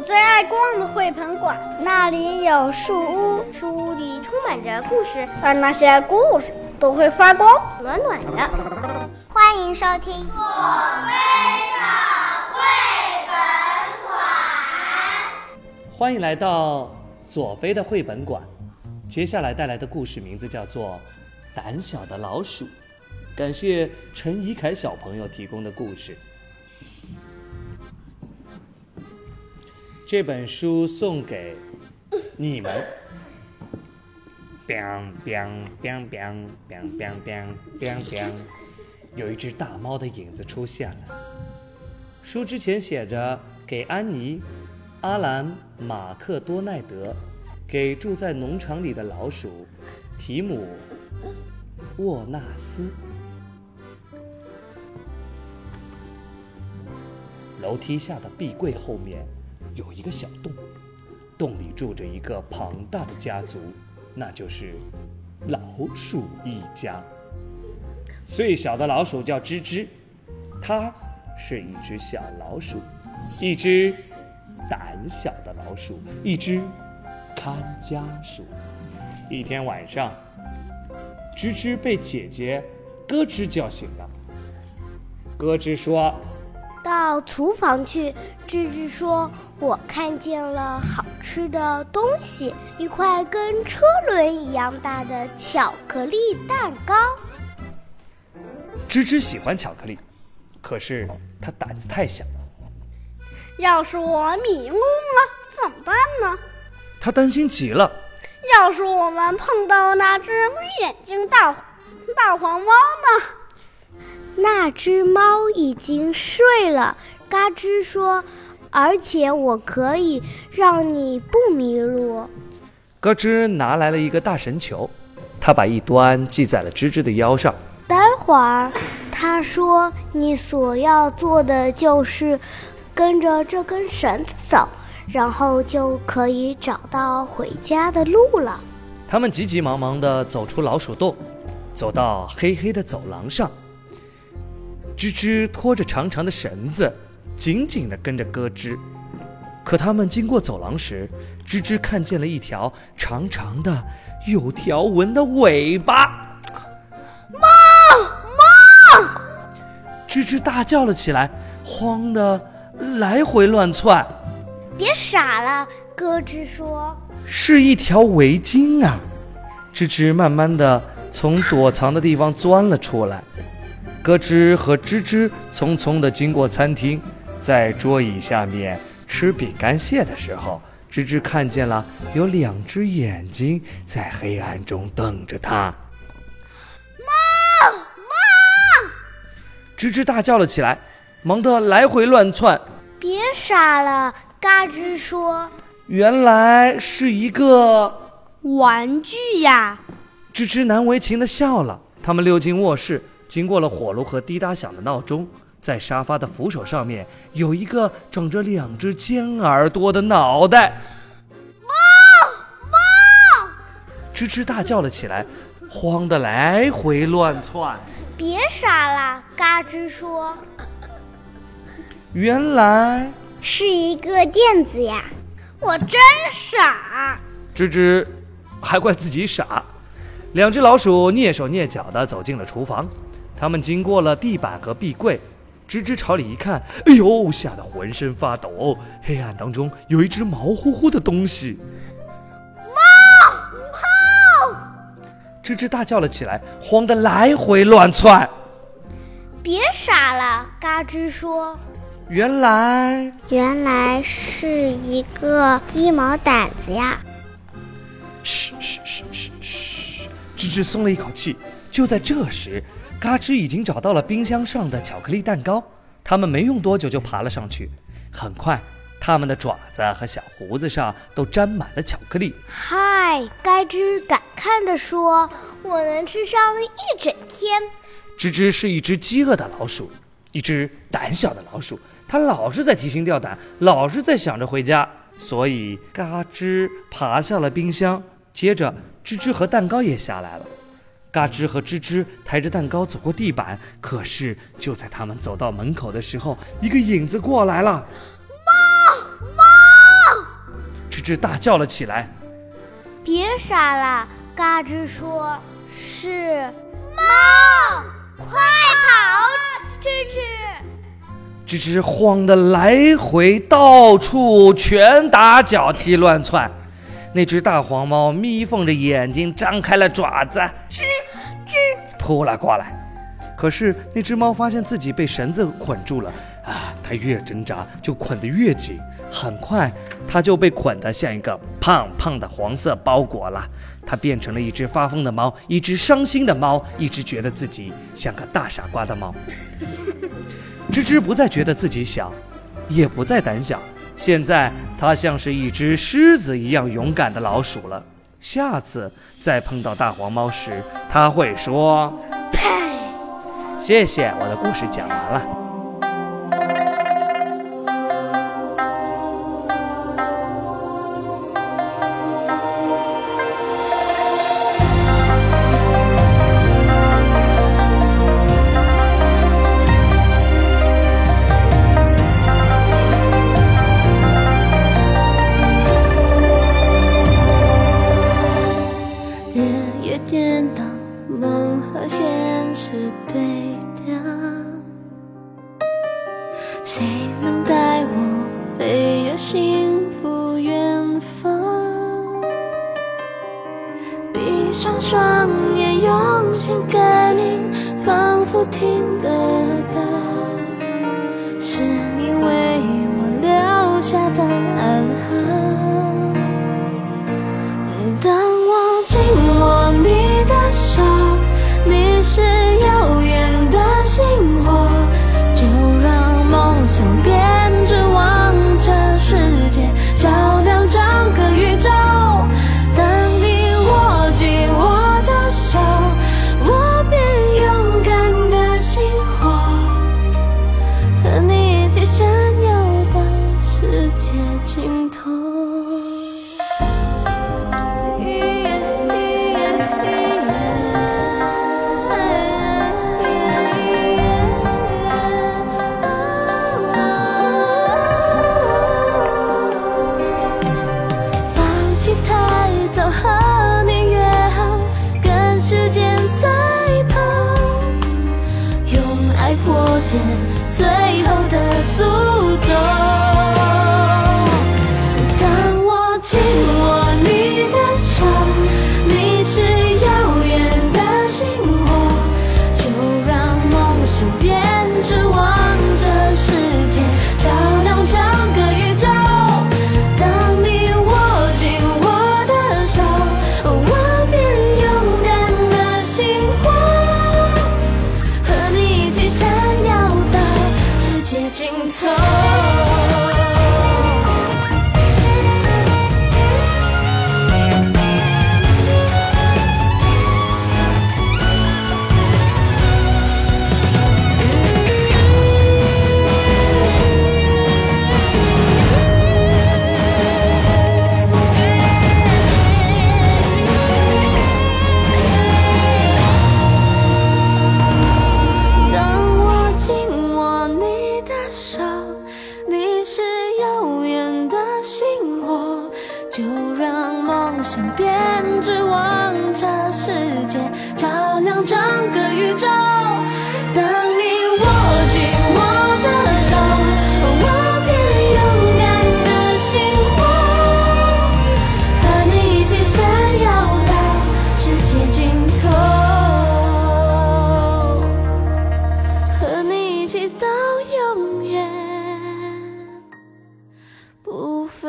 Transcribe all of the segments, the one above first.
我最爱逛的绘本馆，那里有树屋，树屋里充满着故事，而那些故事都会发光，暖暖的。欢迎收听《左飞的绘本馆》。欢迎来到左飞的绘本馆。接下来带来的故事名字叫做《胆小的老鼠》，感谢陈怡凯小朋友提供的故事。这本书送给你们。biang biang biang biang biang biang biang biang biang，有一只大猫的影子出现了。书之前写着：“给安妮、阿兰、马克多奈德，给住在农场里的老鼠提姆、沃纳斯。”楼梯下的壁柜后面。有一个小洞，洞里住着一个庞大的家族，那就是老鼠一家。最小的老鼠叫吱吱，它是一只小老鼠，一只胆小的老鼠，一只看家鼠。一天晚上，吱吱被姐姐咯吱叫醒了。咯吱说。到厨房去，吱吱说：“我看见了好吃的东西，一块跟车轮一样大的巧克力蛋糕。”吱吱喜欢巧克力，可是他胆子太小。要是我迷路了怎么办呢？他担心极了。要是我们碰到那只眼睛大大黄猫呢？那只猫已经睡了，嘎吱说：“而且我可以让你不迷路。”咯吱拿来了一个大神球，他把一端系在了吱吱的腰上。待会儿，他说：“你所要做的就是跟着这根绳子走，然后就可以找到回家的路了。”他们急急忙忙地走出老鼠洞，走到黑黑的走廊上。吱吱拖着长长的绳子，紧紧地跟着咯吱。可他们经过走廊时，吱吱看见了一条长长的、有条纹的尾巴。妈妈！吱吱大叫了起来，慌得来回乱窜。别傻了，咯吱说：“是一条围巾啊！”吱吱慢慢的从躲藏的地方钻了出来。咯吱和吱吱匆匆地经过餐厅，在桌椅下面吃饼干屑的时候，吱吱看见了有两只眼睛在黑暗中瞪着它。猫猫！吱吱大叫了起来，忙得来回乱窜。别傻了，嘎吱说：“原来是一个玩具呀！”吱吱难为情的笑了。他们溜进卧室。经过了火炉和滴答响的闹钟，在沙发的扶手上面有一个长着两只尖耳朵的脑袋。猫猫！吱吱大叫了起来，慌得来回乱窜。别傻了，嘎吱说：“原来是一个垫子呀！”我真傻。吱吱还怪自己傻。两只老鼠蹑手蹑脚地走进了厨房。他们经过了地板和壁柜，吱吱朝里一看，哎呦，吓得浑身发抖。黑暗当中有一只毛乎乎的东西，猫猫！吱吱大叫了起来，慌得来回乱窜。别傻了，嘎吱说：“原来原来是一个鸡毛掸子呀！”嘘嘘嘘嘘嘘，吱吱松了一口气。就在这时。嘎吱已经找到了冰箱上的巧克力蛋糕，他们没用多久就爬了上去。很快，他们的爪子和小胡子上都沾满了巧克力。嗨，嘎吱感叹地说：“我能吃上一整天。”吱吱是一只饥饿的老鼠，一只胆小的老鼠，它老是在提心吊胆，老是在想着回家。所以，嘎吱爬下了冰箱，接着，吱吱和蛋糕也下来了。嘎吱和吱吱抬着蛋糕走过地板，可是就在他们走到门口的时候，一个影子过来了。猫猫吱吱大叫了起来。别傻了，嘎吱说：“是猫，快跑！”吱吱吱，吱慌得来回到处拳打脚踢乱窜。那只大黄猫眯缝着眼睛，张开了爪子，吱吱扑了过来。可是那只猫发现自己被绳子捆住了，啊，它越挣扎就捆得越紧。很快，它就被捆得像一个胖胖的黄色包裹了。它变成了一只发疯的猫，一只伤心的猫，一只觉得自己像个大傻瓜的猫。吱吱不再觉得自己小，也不再胆小。现在，它像是一只狮子一样勇敢的老鼠了。下次再碰到大黄猫时，它会说：“呸！”谢谢，我的故事讲完了。谁能带我飞越幸福远方？闭上双眼，用心感应，仿佛听最后的诅咒。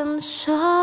分手。